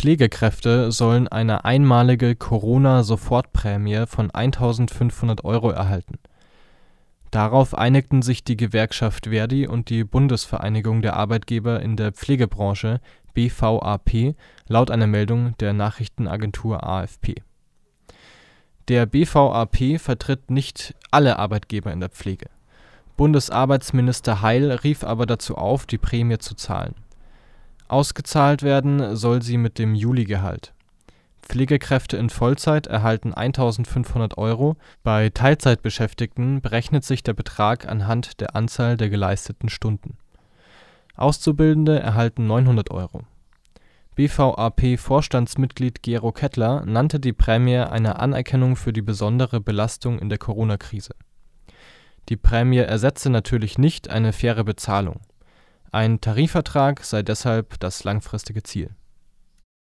Pflegekräfte sollen eine einmalige Corona-Sofortprämie von 1.500 Euro erhalten. Darauf einigten sich die Gewerkschaft ver.di und die Bundesvereinigung der Arbeitgeber in der Pflegebranche (BVAP) laut einer Meldung der Nachrichtenagentur AFP. Der BVAP vertritt nicht alle Arbeitgeber in der Pflege. Bundesarbeitsminister Heil rief aber dazu auf, die Prämie zu zahlen. Ausgezahlt werden soll sie mit dem Juligehalt. Pflegekräfte in Vollzeit erhalten 1.500 Euro, bei Teilzeitbeschäftigten berechnet sich der Betrag anhand der Anzahl der geleisteten Stunden. Auszubildende erhalten 900 Euro. BVAP-Vorstandsmitglied Gero Kettler nannte die Prämie eine Anerkennung für die besondere Belastung in der Corona-Krise. Die Prämie ersetze natürlich nicht eine faire Bezahlung. Ein Tarifvertrag sei deshalb das langfristige Ziel